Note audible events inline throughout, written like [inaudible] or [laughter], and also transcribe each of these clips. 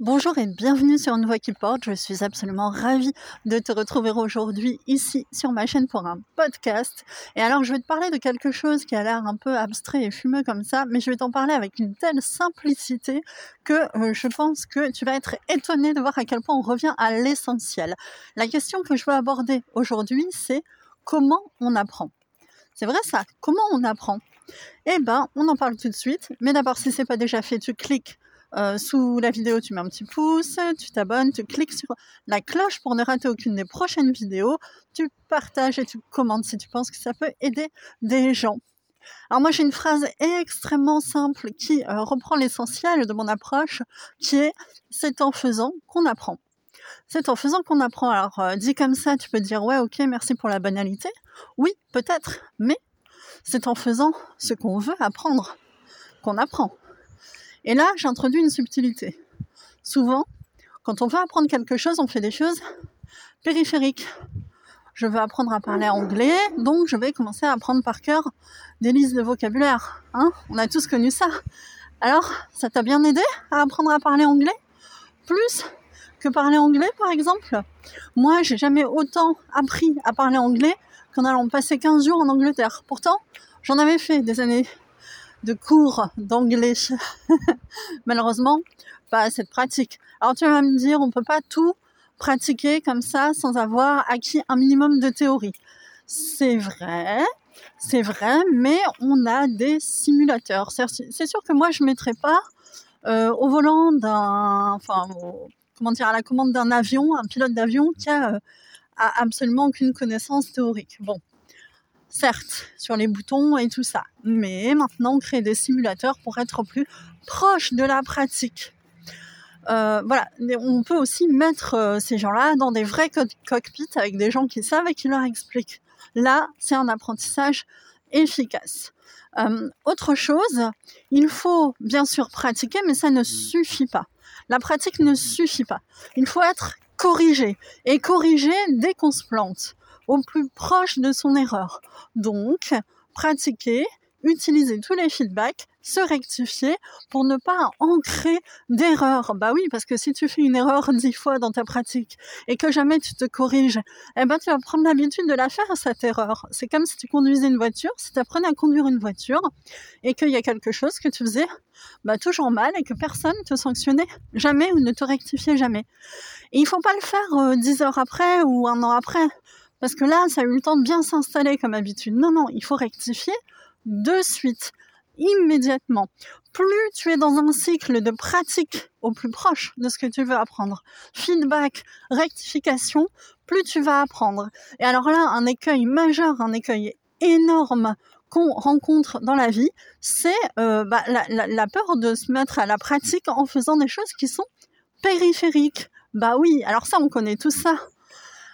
Bonjour et bienvenue sur Une Voix qui porte. Je suis absolument ravie de te retrouver aujourd'hui ici sur ma chaîne pour un podcast. Et alors, je vais te parler de quelque chose qui a l'air un peu abstrait et fumeux comme ça, mais je vais t'en parler avec une telle simplicité que euh, je pense que tu vas être étonné de voir à quel point on revient à l'essentiel. La question que je veux aborder aujourd'hui, c'est comment on apprend. C'est vrai ça, comment on apprend? Eh ben, on en parle tout de suite, mais d'abord, si c'est pas déjà fait, tu cliques euh, sous la vidéo, tu mets un petit pouce, tu t'abonnes, tu cliques sur la cloche pour ne rater aucune des prochaines vidéos, tu partages et tu commentes si tu penses que ça peut aider des gens. Alors moi j'ai une phrase extrêmement simple qui euh, reprend l'essentiel de mon approche, qui est c'est en faisant qu'on apprend. C'est en faisant qu'on apprend. Alors euh, dit comme ça, tu peux dire ouais ok merci pour la banalité. Oui peut-être, mais c'est en faisant ce qu'on veut apprendre qu'on apprend. Et là, j'introduis une subtilité. Souvent, quand on veut apprendre quelque chose, on fait des choses périphériques. Je veux apprendre à parler anglais, donc je vais commencer à apprendre par cœur des listes de vocabulaire. Hein on a tous connu ça. Alors, ça t'a bien aidé à apprendre à parler anglais? Plus que parler anglais, par exemple? Moi, j'ai jamais autant appris à parler anglais qu'en allant passer 15 jours en Angleterre. Pourtant, j'en avais fait des années de cours d'anglais. [laughs] Malheureusement, pas assez de pratique. Alors tu vas me dire, on peut pas tout pratiquer comme ça sans avoir acquis un minimum de théorie. C'est vrai, c'est vrai, mais on a des simulateurs. C'est sûr que moi je mettrais pas euh, au volant d'un, enfin, comment dire, à la commande d'un avion, un pilote d'avion qui a, euh, a absolument aucune connaissance théorique. Bon, certes, sur les boutons et tout ça. Mais maintenant, on crée des simulateurs pour être plus proche de la pratique. Euh, voilà, on peut aussi mettre euh, ces gens-là dans des vrais cockpits avec des gens qui savent et qui leur expliquent. Là, c'est un apprentissage efficace. Euh, autre chose, il faut bien sûr pratiquer, mais ça ne suffit pas. La pratique ne suffit pas. Il faut être corrigé et corriger dès qu'on se plante au plus proche de son erreur. Donc, pratiquer, utiliser tous les feedbacks, se rectifier pour ne pas ancrer d'erreur. Bah oui, parce que si tu fais une erreur dix fois dans ta pratique et que jamais tu te corriges, eh ben tu vas prendre l'habitude de la faire cette erreur. C'est comme si tu conduisais une voiture, si tu apprenais à conduire une voiture et qu'il y a quelque chose que tu faisais bah, toujours mal et que personne te sanctionnait jamais ou ne te rectifiait jamais. Et il faut pas le faire euh, dix heures après ou un an après. Parce que là, ça a eu le temps de bien s'installer comme habitude. Non, non, il faut rectifier de suite, immédiatement. Plus tu es dans un cycle de pratique au plus proche de ce que tu veux apprendre, feedback, rectification, plus tu vas apprendre. Et alors là, un écueil majeur, un écueil énorme qu'on rencontre dans la vie, c'est euh, bah, la, la peur de se mettre à la pratique en faisant des choses qui sont périphériques. Bah oui, alors ça, on connaît tout ça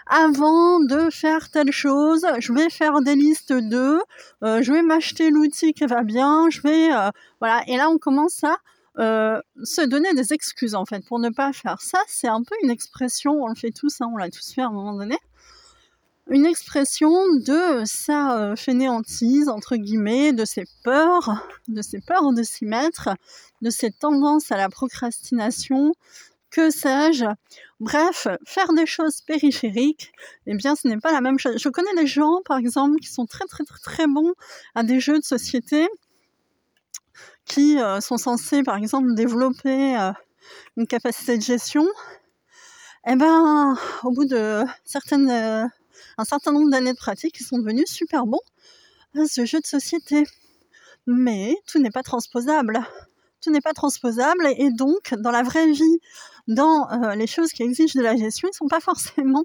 avant de faire telle chose, je vais faire des listes de, euh, je vais m'acheter l'outil qui va bien, je vais, euh, voilà. Et là, on commence à euh, se donner des excuses en fait pour ne pas faire ça. C'est un peu une expression, on le fait tous, hein, on l'a tous fait à un moment donné. Une expression de sa fainéantise, entre guillemets, de ses peurs, de ses peurs de s'y mettre, de ses tendances à la procrastination, que sais-je. Bref, faire des choses périphériques, eh bien, ce n'est pas la même chose. Je connais des gens, par exemple, qui sont très, très, très, bons à des jeux de société, qui euh, sont censés, par exemple, développer euh, une capacité de gestion. Eh ben, au bout de certaines, euh, un certain nombre d'années de pratique, ils sont devenus super bons à ce jeu de société. Mais tout n'est pas transposable n'est pas transposable et donc dans la vraie vie, dans euh, les choses qui exigent de la gestion, ils sont pas forcément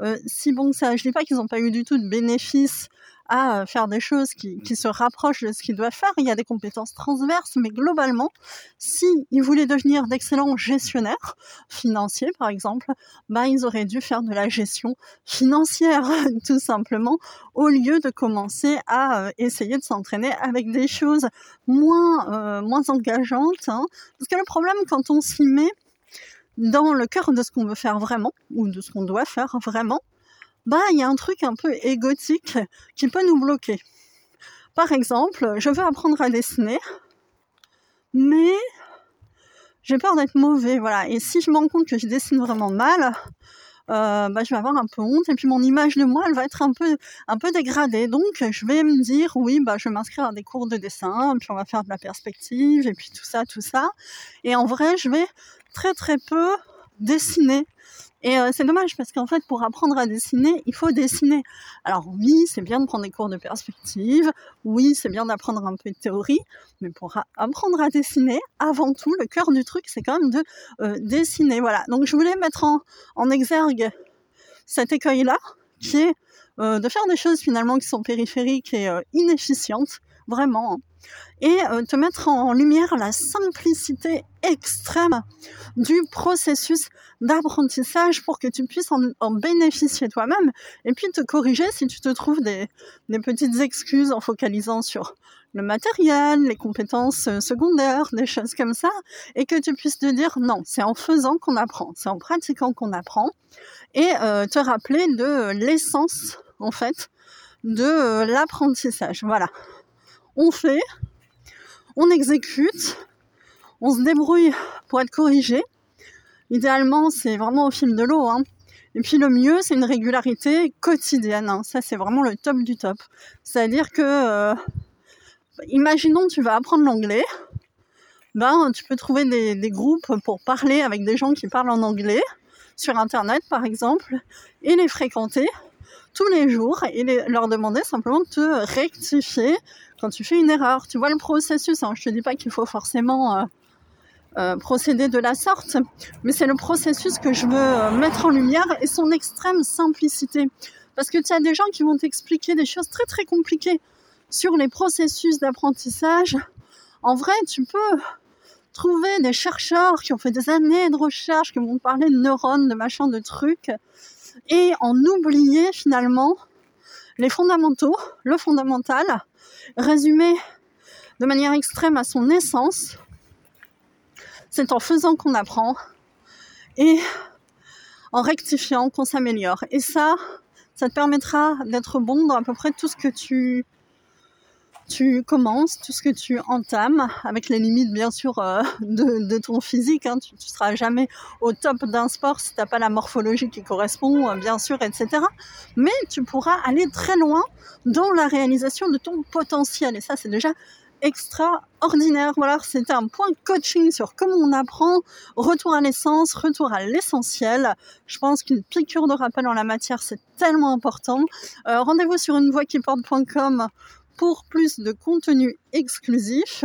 euh, si bons que ça. Je dis pas qu'ils n'ont pas eu du tout de bénéfices à faire des choses qui, se rapprochent de ce qu'ils doivent faire. Il y a des compétences transverses, mais globalement, si ils voulaient devenir d'excellents gestionnaires financiers, par exemple, bah, ils auraient dû faire de la gestion financière, [laughs] tout simplement, au lieu de commencer à euh, essayer de s'entraîner avec des choses moins, euh, moins engageantes. Hein. Parce que le problème, quand on s'y met, dans le cœur de ce qu'on veut faire vraiment, ou de ce qu'on doit faire vraiment, bah il y a un truc un peu égotique qui peut nous bloquer. Par exemple, je veux apprendre à dessiner, mais j'ai peur d'être mauvais, voilà. Et si je me rends compte que je dessine vraiment mal, euh, bah, je vais avoir un peu honte et puis mon image de moi elle va être un peu un peu dégradée donc je vais me dire oui bah je vais m'inscrire à des cours de dessin puis on va faire de la perspective et puis tout ça tout ça et en vrai je vais très très peu dessiner et euh, c'est dommage parce qu'en fait, pour apprendre à dessiner, il faut dessiner. Alors oui, c'est bien de prendre des cours de perspective, oui, c'est bien d'apprendre un peu de théorie, mais pour apprendre à dessiner, avant tout, le cœur du truc, c'est quand même de euh, dessiner. Voilà. Donc je voulais mettre en, en exergue cet écueil-là, qui est euh, de faire des choses finalement qui sont périphériques et inefficientes, vraiment. Hein et te mettre en lumière la simplicité extrême du processus d'apprentissage pour que tu puisses en, bénéficier toi-même et puis te corriger si tu te trouves des, petites excuses en focalisant sur le matériel, les compétences euh, secondaires, des choses comme ça, et que tu puisses te dire non, c'est en faisant qu'on apprend, c'est en pratiquant qu'on apprend, et euh, te rappeler de l'essence, en fait, de l'apprentissage. Voilà on fait, on exécute, on se débrouille pour être corrigé. Idéalement, c'est vraiment au fil de l'eau. Hein. Et puis le mieux, c'est une régularité quotidienne. Hein. Ça, c'est vraiment le top du top. C'est-à-dire que, euh, imaginons, tu vas apprendre l'anglais. Ben, tu peux trouver des, groupes pour parler avec des gens qui parlent en anglais sur Internet, par exemple, et les fréquenter tous les jours et leur demander simplement de te rectifier quand tu fais une erreur. Tu vois le processus, hein. je te dis pas qu'il faut forcément euh, euh, procéder de la sorte, mais c'est le processus que je veux euh, mettre en lumière et son extrême simplicité. Parce que tu as des gens qui vont t'expliquer des choses très très compliquées sur les processus d'apprentissage. En vrai, tu peux trouver des chercheurs qui ont fait des années de recherche, qui vont parler de neurones, de machin, de trucs, et en oublier finalement les fondamentaux, le fondamental, résumé de manière extrême à son essence, c'est en faisant qu'on apprend et en rectifiant qu'on s'améliore. Et ça, ça te permettra d'être bon dans à peu près tout ce que tu tu commences, tout ce que tu entames, avec les limites bien sûr euh, de, ton physique. Hein. Tu, ne seras jamais au top d'un sport si tu n'as pas la morphologie qui correspond, euh, bien sûr, etc. Mais tu pourras aller très loin dans la réalisation de ton potentiel. Et ça, c'est déjà extraordinaire. Voilà, c'était un point coaching sur comment on apprend, retour à l'essence, retour à l'essentiel. Je pense qu'une piqûre de rappel en la matière, c'est tellement important. Euh, rendez-vous sur une qui porte.com pour plus de contenu exclusif.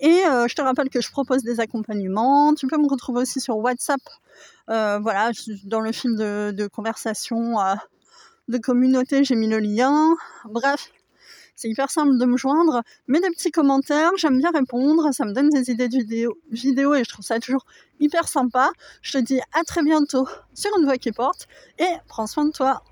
Et euh, je te rappelle que je propose des accompagnements. Tu peux me retrouver aussi sur WhatsApp. Euh, voilà, dans le fil de, conversation euh, de communauté, j'ai mis le lien. Bref, c'est hyper simple de me joindre. Mets des petits commentaires, j'aime bien répondre. Ça me donne des idées de vidéos, et je trouve ça toujours hyper sympa. Je te dis à très bientôt sur une voix qui porte et prends soin de toi.